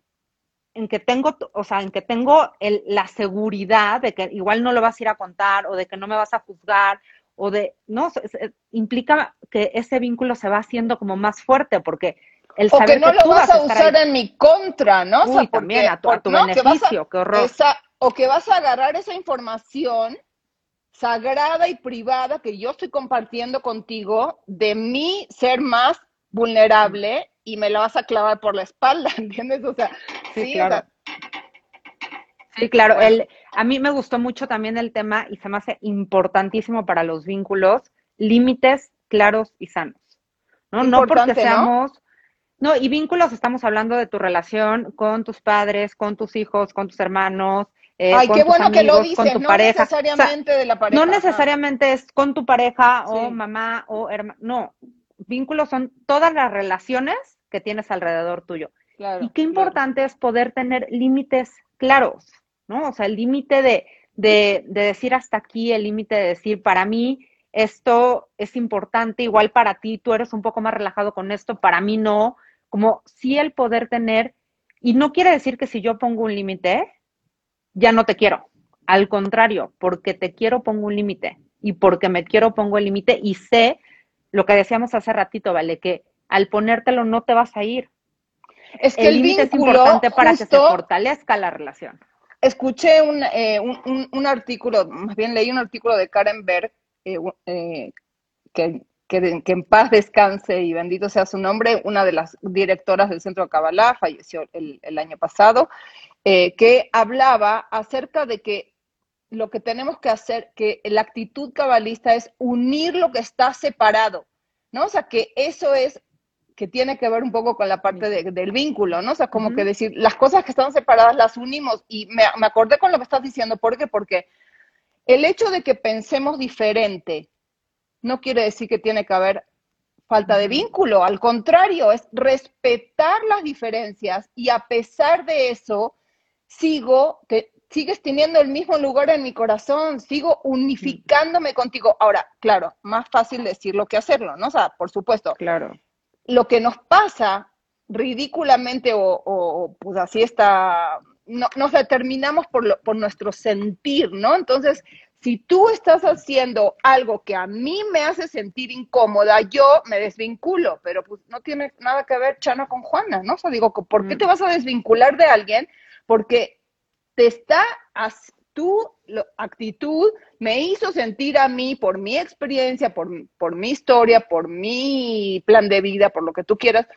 en que tengo, o sea, en que tengo la seguridad de que igual no lo vas a ir a contar o de que no me vas a juzgar o de, no, implica que ese vínculo se va haciendo como más fuerte porque el o que no lo vas, a usar en mi contra, ¿no? o sea, también a tu, beneficio, qué horror. o que vas a agarrar esa información sagrada y privada que yo estoy compartiendo contigo de mí ser más vulnerable y me la vas a clavar por la espalda, *laughs* ¿entiendes? O sea, sí, claro. sí, claro. El, a mí me gustó mucho también el tema y se me hace importantísimo para los vínculos, límites claros y sanos. ¿no? no porque seamos... ¿no? Y vínculos estamos hablando de tu relación con tus padres, con tus hijos, con tus hermanos, eh, Ay, qué bueno que lo dices, no necesariamente de la pareja. No necesariamente es con tu pareja o mamá o hermano, no. Vínculos son todas las relaciones que tienes alrededor tuyo. y qué importante es poder tener límites claros, ¿no? O sea, el límite de, de, decir hasta aquí, el límite de decir, para mí esto es importante, igual para ti, tú eres un poco más relajado con esto, para mí no, como sí el poder tener, y no quiere decir que si yo pongo un límite, ya no te quiero. Al contrario, porque te quiero pongo un límite y porque me quiero pongo el límite y sé lo que decíamos hace ratito, ¿vale? Que al ponértelo no te vas a ir. Es que el, límite es importante para que se fortalezca la relación. Escuché eh, un, un, artículo, más bien leí un artículo de Karen Berg, eh, eh, que, que, en paz descanse y bendito sea su nombre, una de las directoras del Centro de Kabbalah, falleció el, el año pasado, que hablaba acerca de que lo que tenemos que hacer, que la actitud cabalista es unir lo que está separado, ¿no? O sea, que eso es que tiene que ver un poco con la parte del vínculo, ¿no? O sea, como que decir, las cosas que están separadas las unimos y me, acordé con lo que estás diciendo, ¿por qué? Porque el hecho de que pensemos diferente no quiere decir que tiene que haber falta de vínculo, al contrario, es respetar las diferencias y a pesar de eso, sigo, que sigues teniendo el mismo lugar en mi corazón, sigo unificándome contigo. Ahora, claro, más fácil decirlo que hacerlo, ¿no? O sea, por supuesto. Claro lo que nos pasa ridículamente o, pues así está, no, nos determinamos por, por nuestro sentir, ¿no? Entonces, si tú estás haciendo algo que a mí me hace sentir incómoda, yo me desvinculo, pero pues no tiene nada que ver Chana con Juana, ¿no? O sea, digo, ¿por qué mm. te vas a desvincular de alguien? Porque te está, tu actitud me hizo sentir a mí, por mi experiencia, por, por mi historia, por mi plan de vida, por lo que tú quieras.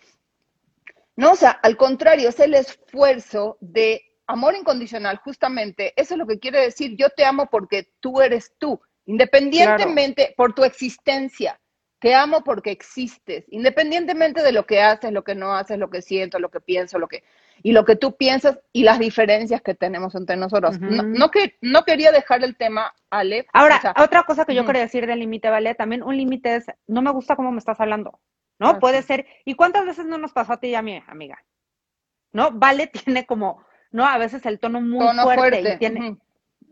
No, o sea, al contrario, es el esfuerzo de amor incondicional, justamente. Eso es lo que quiere decir, yo te amo porque tú eres tú, independientemente por tu existencia. Te amo porque existes, independientemente de lo que haces, lo que no haces, lo que siento, lo que pienso, lo que y lo que tú piensas y las diferencias que tenemos entre nosotros. no, que, no quería dejar el tema, Ale. Ahora, otra cosa que yo quería decir del límite, ¿vale? También un límite es, no me gusta cómo me estás hablando, ¿no? Puede ser, ¿y cuántas veces no nos pasó a ti y a mí, amiga? ¿No? Vale *laughs* tiene como, ¿no? A veces el tono muy fuerte, y tiene...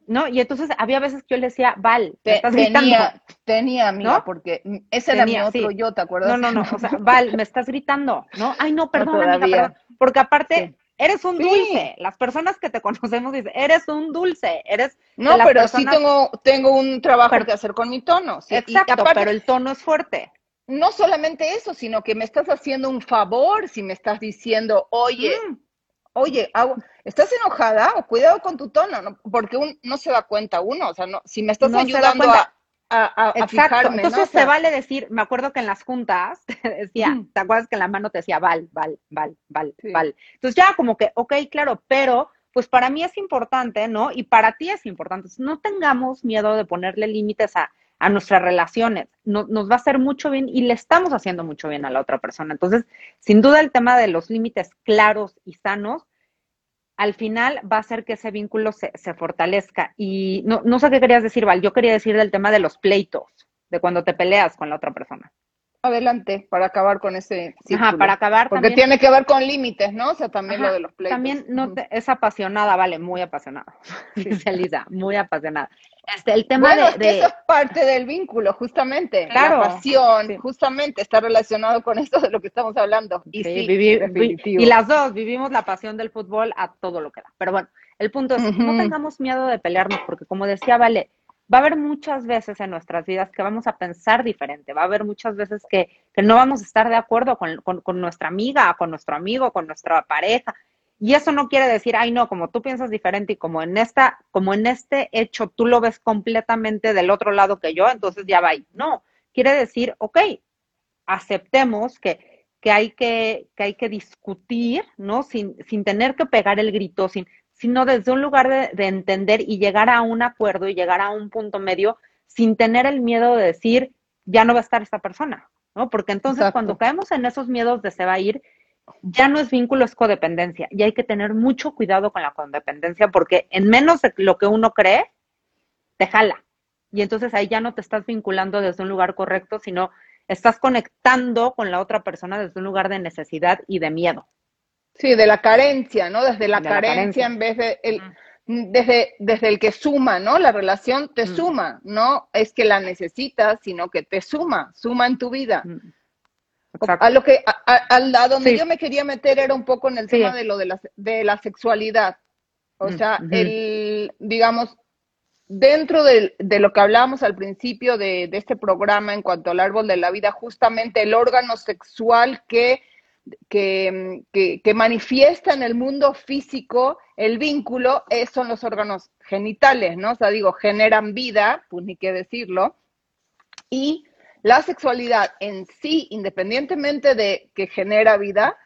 ¿no? Y entonces había veces que yo le decía, Val, me estás tenía, gritando. Tenía, amiga, porque ese era mi otro yo, ¿te acuerdas? No, no, no, o sea, Val, me estás gritando, ¿no? Ay, no, *laughs* perdón, amiga, Porque aparte, eres un dulce. Las personas que te conocemos dicen, eres un dulce, eres... No, pero sí tengo, tengo un trabajo que hacer con mi tono. Exacto, pero el tono es fuerte. No solamente eso, sino que me estás haciendo un favor si me estás diciendo, oye, mm. Oye, ¿estás enojada? O cuidado con tu tono, porque un, no se da cuenta uno, o sea, no, si me estás ayudando a a, Exacto. Entonces se vale decir, me acuerdo que en las juntas *laughs* te decía, ¿te acuerdas que en la mano te decía Val, Val, Val, Val, Val? Entonces ya como que, ok, claro, pero pues para mí es importante, ¿no? Y para ti es importante. No tengamos miedo de ponerle límites a, a nuestras relaciones. No, nos va a hacer mucho bien y le estamos haciendo mucho bien a la otra persona. Entonces, sin duda el tema de los límites claros y sanos al final va a hacer que ese vínculo se, se fortalezca. Y no, no sé qué querías decir, Val, yo quería decir del tema de los pleitos, de cuando te peleas con la otra persona adelante para acabar con ese círculo. Ajá, para acabar Porque tiene que ver con límites, ¿no? O sea, también lo de los pleitos. También no es apasionada, vale, muy apasionada. *laughs* Dice Lisa, muy apasionada. Este, el tema bueno, de, es que eso es parte del vínculo, justamente. Claro, la pasión, justamente está relacionado con esto de lo que estamos hablando. Y sí, y las dos vivimos la pasión del fútbol a todo lo que da. Pero bueno, el punto es, no tengamos miedo de pelearnos, porque como decía Vale, va a haber muchas veces en nuestras vidas que vamos a pensar diferente, va a haber muchas veces que, no vamos a estar de acuerdo con, nuestra amiga, con nuestro amigo, con nuestra pareja. Y eso no quiere decir, ay, no, como tú piensas diferente y como en esta, como en este hecho tú lo ves completamente del otro lado que yo, entonces ya va ahí. No, quiere decir, ok, aceptemos que, que hay que, que hay que discutir, ¿no? Sin, sin tener que pegar el grito, sin, sino desde un lugar de, entender y llegar a un acuerdo y llegar a un punto medio sin tener el miedo de decir, ya no va a estar esta persona, ¿no? Porque entonces cuando caemos en esos miedos de se va a ir, ya no es vínculo, es codependencia. Y hay que tener mucho cuidado con la codependencia porque en menos de lo que uno cree, te jala. Y entonces ahí ya no te estás vinculando desde un lugar correcto, sino estás conectando con la otra persona desde un lugar de necesidad y de miedo. Sí, de la carencia, ¿no? Desde la, carencia, en vez de el, desde, desde el que suma, ¿no? La relación te suma, no es que la necesitas, sino que te suma, suma en tu vida. A lo que, a, donde yo me quería meter era un poco en el tema de lo de la, de la sexualidad. O sea, el, digamos, dentro de, de, lo que hablábamos al principio de, de este programa en cuanto al árbol de la vida, justamente el órgano sexual que que, manifiesta en el mundo físico el vínculo son los órganos genitales, ¿no? O sea, digo, generan vida, pues ni qué decirlo, y la sexualidad en sí, independientemente de que genera vida,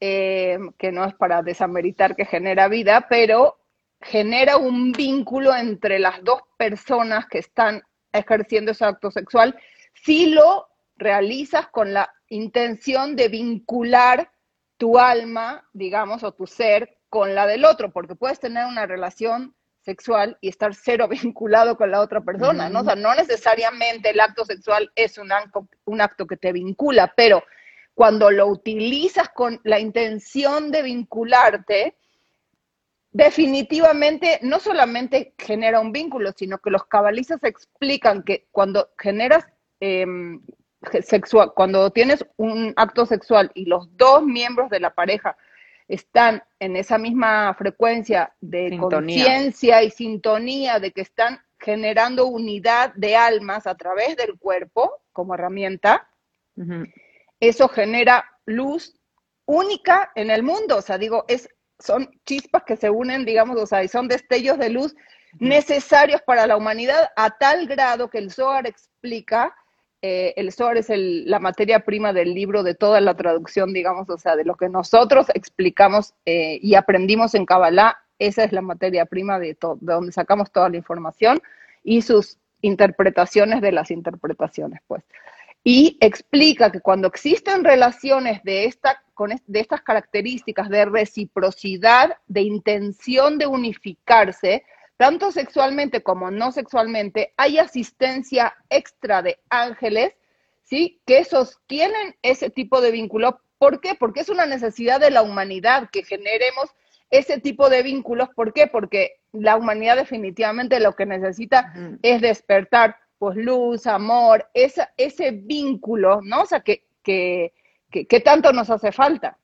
eh, que no es para desameritar que genera vida, pero genera un vínculo entre las dos personas que están ejerciendo ese acto sexual, si lo realizas con la intención de vincular tu alma, digamos, o tu ser con la del otro, porque puedes tener una relación sexual y estar cero *laughs* vinculado con la otra persona, ¿no? O sea, no necesariamente el acto sexual es un acto, un acto que te vincula, pero cuando lo utilizas con la intención de vincularte, definitivamente no solamente genera un vínculo, sino que los cabalistas explican que cuando generas em, sexual, cuando tienes un acto sexual y los dos miembros de la pareja están en esa misma frecuencia de conciencia y sintonía de que están generando unidad de almas a través del cuerpo como herramienta, eso genera luz única en el mundo. O sea, digo, es, son chispas que se unen, digamos, o sea, y son destellos de luz necesarios para la humanidad a tal grado que el Zohar explica eh, el Zohar es la materia prima del libro de toda la traducción, digamos, o sea, de lo que nosotros explicamos eh, y aprendimos en Kabbalah, esa es la materia prima de, de donde sacamos toda la información y sus interpretaciones de las interpretaciones, pues. Y explica que cuando existen relaciones de, esta, con, de estas características de reciprocidad, de intención de unificarse, tanto sexualmente como no sexualmente, hay asistencia extra de ángeles, ¿sí? Que sostienen ese tipo de vínculo. ¿Por qué? Porque es una necesidad de la humanidad que generemos ese tipo de vínculos. ¿Por qué? Porque la humanidad definitivamente lo que necesita es despertar, pues, luz, amor, esa, ese vínculo, ¿no? O sea, que, que, que, tanto nos hace falta.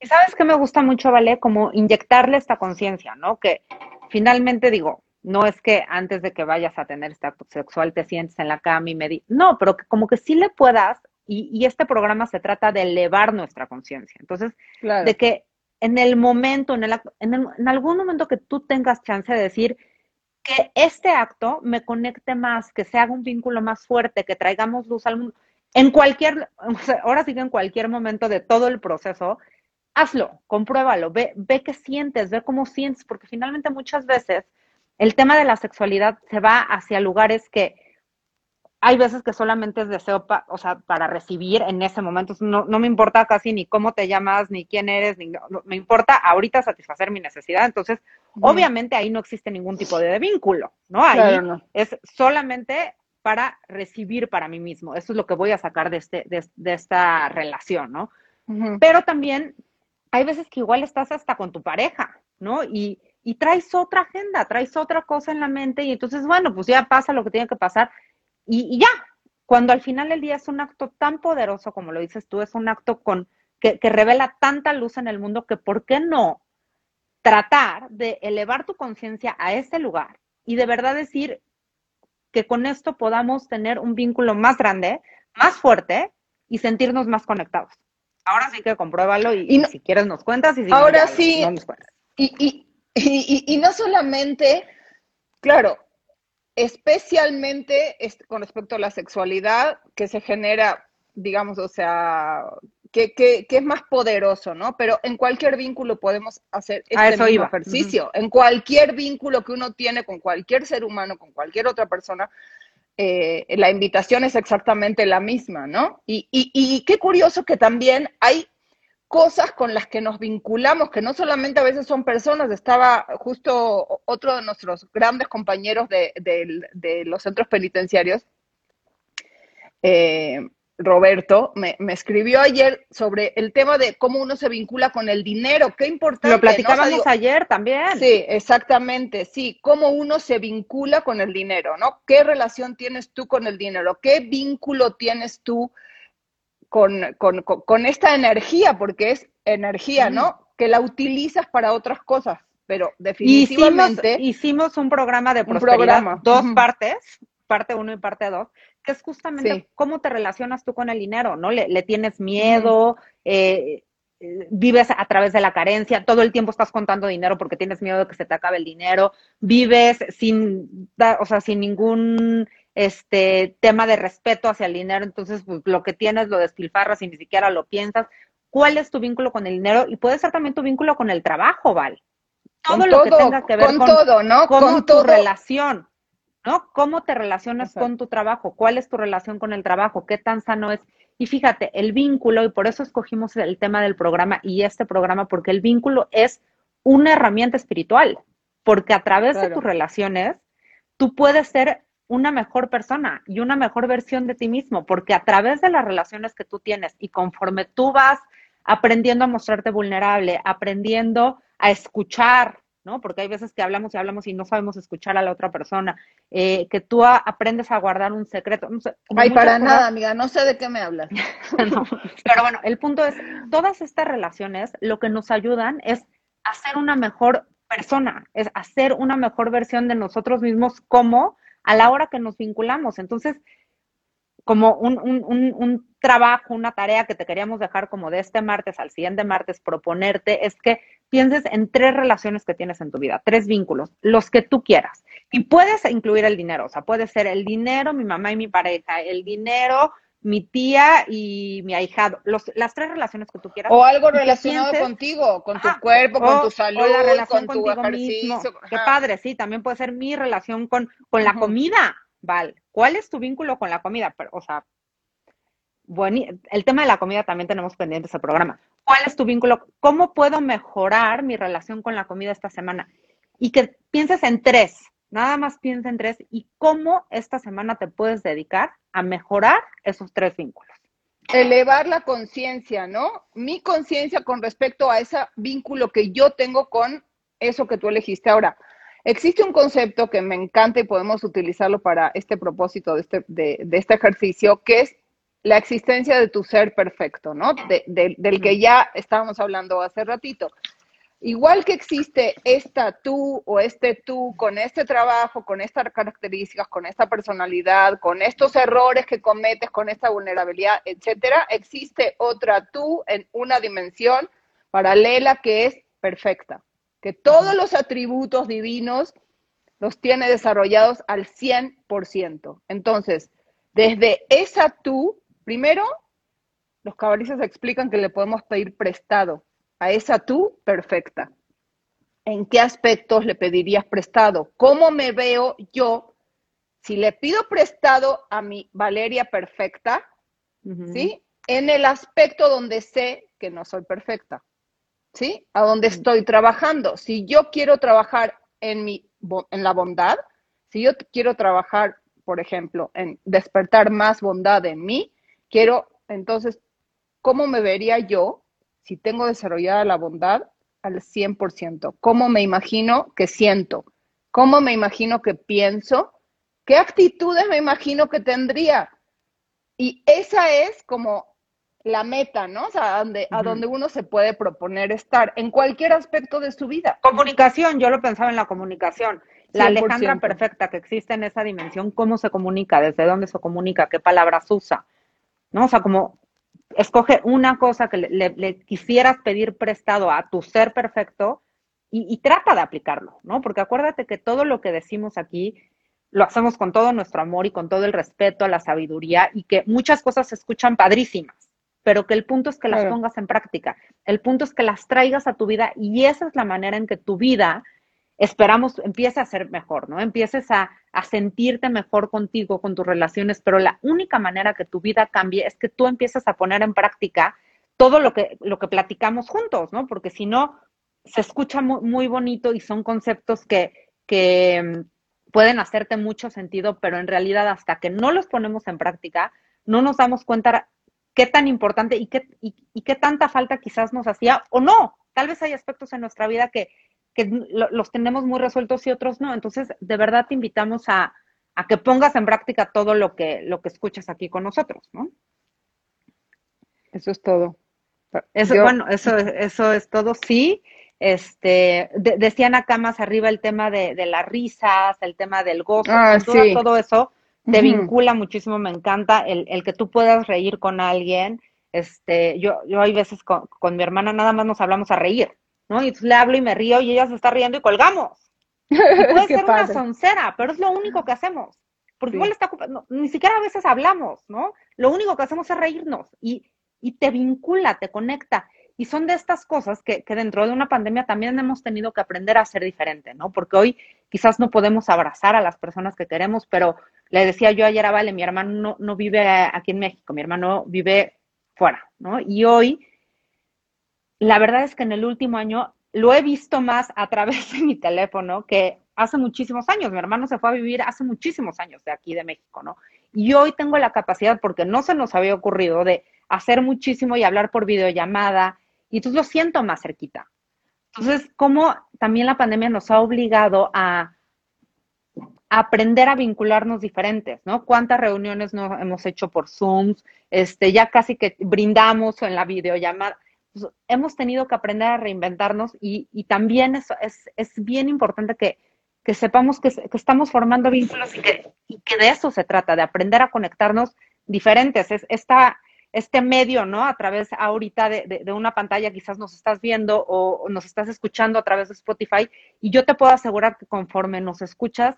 Y sabes que me gusta mucho, ¿vale? Como inyectarle esta conciencia, ¿no? Que finalmente digo, no es que antes de que vayas a tener este acto sexual te sientes en la cama y me di, no, pero que como que sí le puedas, y, este programa se trata de elevar nuestra conciencia. Entonces, de que en el momento, en, el, en, en algún momento que tú tengas chance de decir que este acto me conecte más, que se haga un vínculo más fuerte, que traigamos luz al mundo, en cualquier, *laughs* ahora sí que en cualquier momento de todo el proceso, hazlo, compruébalo, ve, ve qué sientes, ve cómo sientes, porque finalmente muchas veces el tema de la sexualidad se va hacia lugares que hay veces que solamente es deseo, o sea, para recibir en ese momento. No, no, me importa casi ni cómo te llamas, ni quién eres, ni me importa ahorita satisfacer mi necesidad. Entonces, obviamente ahí no existe ningún tipo de vínculo, ¿no? Ahí es solamente para recibir para mí mismo. Eso es lo que voy a sacar de, este, de, esta relación, ¿no? Pero también hay veces que igual estás hasta con tu pareja, ¿no? Y, y traes otra agenda, traes otra cosa en la mente y entonces, bueno, pues ya pasa lo que tiene que pasar y, ya, cuando al final del día es un acto tan poderoso como lo dices tú, es un acto con que, revela tanta luz en el mundo que ¿por qué no tratar de elevar tu conciencia a ese lugar y de verdad decir que con esto podamos tener un vínculo más grande, más fuerte y sentirnos más conectados? Ahora sí que compruébalo y, si quieres nos cuentas y si ahora sí Y, y, no solamente, claro, especialmente con respecto a la sexualidad que se genera, digamos, o sea, que, es más poderoso, ¿no? Pero en cualquier vínculo podemos hacer este mismo ejercicio. En cualquier vínculo que uno tiene con cualquier ser humano, con cualquier otra persona, eh, la invitación es exactamente la misma, ¿no? Y, y qué curioso que también hay cosas con las que nos vinculamos, que no solamente a veces son personas, estaba justo otro de nuestros grandes compañeros de, los centros penitenciarios, eh, Roberto, me, escribió ayer sobre el tema de cómo uno se vincula con el dinero, qué importante. Lo platicábamos ayer también. Sí, exactamente, sí, cómo uno se vincula con el dinero, ¿no? ¿Qué relación tienes tú con el dinero? ¿Qué vínculo tienes tú? con, con, con, esta energía, porque es energía, ¿no? Que la utilizas para otras cosas, pero definitivamente... Hicimos, un programa de prosperidad, dos partes, parte uno y parte dos, que es justamente cómo te relacionas tú con el dinero, ¿no? Le, tienes miedo, eh, eh, vives a través de la carencia, todo el tiempo estás contando dinero porque tienes miedo de que se te acabe el dinero, vives sin, o sea, sin ningún este tema de respeto hacia el dinero, entonces pues, lo que tienes lo despilfarras y ni siquiera lo piensas. ¿Cuál es tu vínculo con el dinero? Y puede ser también tu vínculo con el trabajo, Val. Todo lo que tenga que ver con, todo, ¿no? Con, tu relación, ¿no? ¿Cómo te relacionas con tu trabajo? ¿Cuál es tu relación con el trabajo? ¿Qué tan sano es? Y fíjate, el vínculo, y por eso escogimos el tema del programa y este programa, porque el vínculo es una herramienta espiritual, porque a través de tus relaciones, tú puedes ser una mejor persona y una mejor versión de ti mismo, porque a través de las relaciones que tú tienes y conforme tú vas aprendiendo a mostrarte vulnerable, aprendiendo a escuchar, ¿no? Porque hay veces que hablamos y hablamos y no sabemos escuchar a la otra persona, eh, que tú aprendes a guardar un secreto. No Ay, para nada, amiga, no sé de qué me hablas. *laughs* pero bueno, el punto es, todas estas relaciones lo que nos ayudan es a ser una mejor persona, es hacer una mejor versión de nosotros mismos como a la hora que nos vinculamos. Entonces, como un, un, un, trabajo, una tarea que te queríamos dejar como de este martes al siguiente martes, proponerte es que pienses en tres relaciones que tienes en tu vida, tres vínculos, los que tú quieras. Y puedes incluir el dinero, o sea, puede ser el dinero, mi mamá y mi pareja, el dinero, mi tía y mi ahijado, los, las tres relaciones que tú quieras. O algo relacionado contigo, con tu cuerpo, con tu salud, la relación con tu ejercicio. Qué padre, sí, también puede ser mi relación con, con la comida, Val. ¿Cuál es tu vínculo con la comida? O sea, bueno, el tema de la comida también tenemos pendiente ese programa. ¿Cuál es tu vínculo? ¿Cómo puedo mejorar mi relación con la comida esta semana? Y que pienses en tres, nada más piensa en tres y cómo esta semana te puedes dedicar a mejorar esos tres vínculos. Elevar la conciencia, ¿no? Mi conciencia con respecto a ese vínculo que yo tengo con eso que tú elegiste. Ahora, existe un concepto que me encanta y podemos utilizarlo para este propósito de este, de, este ejercicio, que es la existencia de tu ser perfecto, ¿no? del que ya estábamos hablando hace ratito. Igual que existe esta tú o este tú con este trabajo, con estas características, con esta personalidad, con estos errores que cometes, con esta vulnerabilidad, etcétera, existe otra tú en una dimensión paralela que es perfecta, que todos los atributos divinos los tiene desarrollados al 100%. Entonces, desde esa tú, primero, los cabalistas explican que le podemos pedir prestado a esa tú perfecta? ¿En qué aspectos le pedirías prestado? ¿Cómo me veo yo si le pido prestado a mi Valeria perfecta, ¿sí? En el aspecto donde sé que no soy perfecta, ¿sí? A donde estoy trabajando. Si yo quiero trabajar en, mi, en la bondad, si yo quiero trabajar, por ejemplo, en despertar más bondad en mí, quiero, entonces, ¿cómo me vería yo si tengo desarrollada la bondad al 100%? ¿Cómo me imagino que siento? ¿Cómo me imagino que pienso? ¿Qué actitudes me imagino que tendría? Y esa es como la meta, ¿no? O sea, a donde, a donde uno se puede proponer estar en cualquier aspecto de su vida. Comunicación, yo lo pensaba en la comunicación. La Alejandra perfecta que existe en esa dimensión, ¿cómo se comunica? ¿Desde dónde se comunica? ¿Qué palabras usa? ¿No? O sea, como escoge una cosa que le, quisieras pedir prestado a tu ser perfecto y, y, trata de aplicarlo, ¿no? Porque acuérdate que todo lo que decimos aquí lo hacemos con todo nuestro amor y con todo el respeto a la sabiduría y que muchas cosas se escuchan padrísimas, pero que el punto es que las pongas en práctica, el punto es que las traigas a tu vida y esa es la manera en que tu vida, esperamos, empiece a ser mejor, ¿no? Empieces a, a sentirte mejor contigo, con tus relaciones, pero la única manera que tu vida cambie es que tú empieces a poner en práctica todo lo que, lo que platicamos juntos, ¿no? Porque si no, se escucha muy, muy bonito y son conceptos que, que pueden hacerte mucho sentido, pero en realidad hasta que no los ponemos en práctica, no nos damos cuenta qué tan importante y qué, y, qué tanta falta quizás nos hacía o no. Tal vez hay aspectos en nuestra vida que, los tenemos muy resueltos y otros no. Entonces, de verdad te invitamos a, a que pongas en práctica todo lo que, lo que escuchas aquí con nosotros, ¿no? Eso es todo. Eso, bueno, eso, eso es todo, sí. Este, decían acá más arriba el tema de, las risas, el tema del gozo, ah, todo, eso te vincula muchísimo, me encanta el, el, que tú puedas reír con alguien. Este, yo, yo hay veces con, mi hermana nada más nos hablamos a reír, ¿no? Y le hablo y me río y ella se está riendo y colgamos. *laughs* puede ser una soncera, pero es lo único que hacemos. Porque igual está ni siquiera a veces hablamos, ¿no? Lo único que hacemos es reírnos y, y te vincula, te conecta. Y son de estas cosas que, dentro de una pandemia también hemos tenido que aprender a ser diferente, ¿no? Porque hoy quizás no podemos abrazar a las personas que queremos, pero le decía yo ayer a Vale, mi hermano no, no vive aquí en México, mi hermano vive fuera, ¿no? Y hoy, la verdad es que en el último año lo he visto más a través de mi teléfono que hace muchísimos años. Mi hermano se fue a vivir hace muchísimos años de aquí de México, ¿no? Y hoy tengo la capacidad, porque no se nos había ocurrido, de hacer muchísimo y hablar por videollamada y entonces lo siento más cerquita. Entonces, como también la pandemia nos ha obligado a aprender a vincularnos diferentes, ¿no? ¿Cuántas reuniones no hemos hecho por Zoom? Este, ya casi que brindamos en la videollamada. Pues, hemos tenido que aprender a reinventarnos y, también es, es, bien importante que, sepamos que, estamos formando vínculos y que, y que, de eso se trata, de aprender a conectarnos diferentes. Es, esta, este medio, ¿no? A través ahorita de, una pantalla quizás nos estás viendo o, nos estás escuchando a través de Spotify y yo te puedo asegurar que conforme nos escuchas,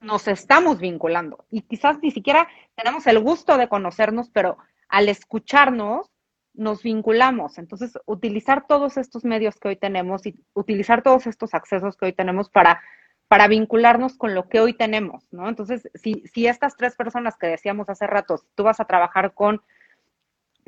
nos estamos vinculando y quizás ni siquiera tenemos el gusto de conocernos, pero al escucharnos nos vinculamos. Entonces, utilizar todos estos medios que hoy tenemos y utilizar todos estos accesos que hoy tenemos para, para vincularnos con lo que hoy tenemos, ¿no? Entonces, si, si estas tres personas que decíamos hace rato, tú vas a trabajar con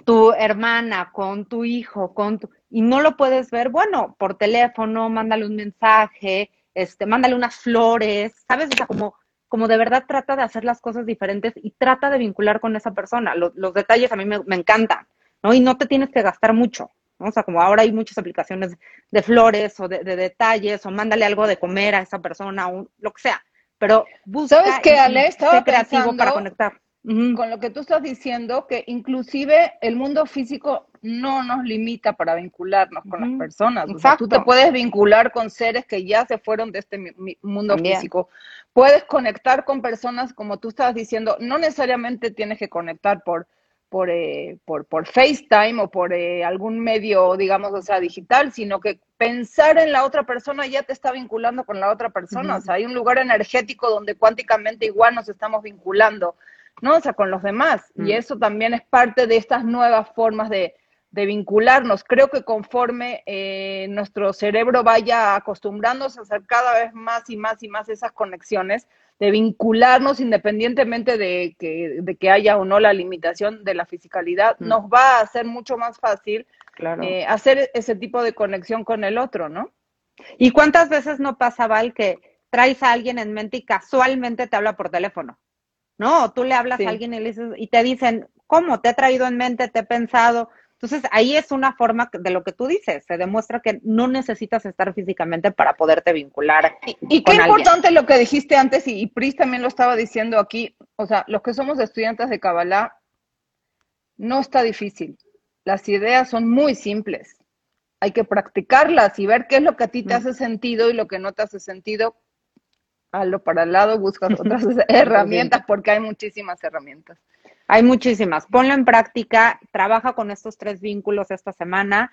tu hermana, con tu hijo, con tu, y no lo puedes ver, bueno, por teléfono, mándale un mensaje, este, mándale unas flores, ¿sabes? O sea, como, como de verdad trata de hacer las cosas diferentes y trata de vincular con esa persona. Los, detalles a mí me, encantan, ¿no? Y no te tienes que gastar mucho, ¿no? O sea, como ahora hay muchas aplicaciones de flores o de, detalles, o mándale algo de comer a esa persona, o lo que sea. Pero busca ¿Sabes qué, Ale? Estaba creativo para conectar con lo que tú estás diciendo, que inclusive el mundo físico no nos limita para vincularnos con las personas. O sea, tú te puedes vincular con seres que ya se fueron de este mundo físico. Puedes conectar con personas, como tú estabas diciendo, no necesariamente tienes que conectar por, por, eh, por, por, FaceTime o por eh, algún medio, digamos, o sea, digital, sino que pensar en la otra persona ya te está vinculando con la otra persona. O sea, hay un lugar energético donde cuánticamente igual nos estamos vinculando. ¿no? O sea, con los demás. Y mm. eso también es parte de estas nuevas formas de, de vincularnos. Creo que conforme eh, nuestro cerebro vaya acostumbrándose a hacer cada vez más y más y más esas conexiones, de vincularnos independientemente de que, de que haya o no la limitación de la fisicalidad, mm. nos va a hacer mucho más fácil eh, hacer ese tipo de conexión con el otro, ¿no? ¿Y cuántas veces no pasa, Val, que traes a alguien en mente y casualmente te habla por teléfono? ¿No? tú le hablas a alguien y, le dices, y te dicen, ¿cómo? ¿Te he traído en mente? ¿Te he pensado? Entonces, ahí es una forma de lo que tú dices, se demuestra que no necesitas estar físicamente para poderte vincular. Y, qué importante lo que dijiste antes, y, Pris también lo estaba diciendo aquí, o sea, los que somos estudiantes de Kabbalah, no está difícil. Las ideas son muy simples. Hay que practicarlas y ver qué es lo que a ti te mm. hace sentido y lo que no te hace sentido. Hazlo para el lado, buscas otras *laughs* herramientas porque hay muchísimas herramientas. Hay muchísimas. Ponlo en práctica, trabaja con estos tres vínculos esta semana.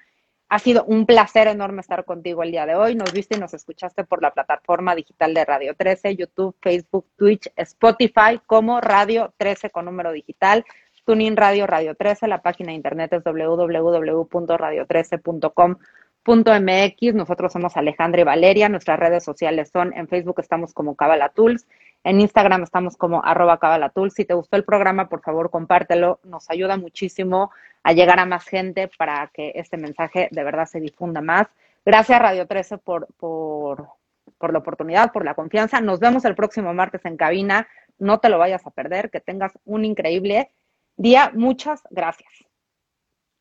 Ha sido un placer enorme estar contigo el día de hoy. Nos viste y nos escuchaste por la plataforma digital de Radio 13, YouTube, Facebook, Twitch, Spotify, como Radio 13 con número digital. Tuning Radio Radio 13, la página de internet es www.radio13.com.mx. Nosotros somos Alejandra y Valeria. Nuestras redes sociales son en Facebook estamos como Cabala Tools en Instagram estamos como arroba cabalatul. Si te gustó el programa, por favor, compártelo. Nos ayuda muchísimo a llegar a más gente para que este mensaje de verdad se difunda más. Gracias Radio 13 por, por, por la oportunidad, por la confianza. Nos vemos el próximo martes en cabina. No te lo vayas a perder. Que tengas un increíble día. Muchas gracias.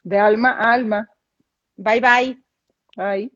De alma a alma. Bye bye. Bye.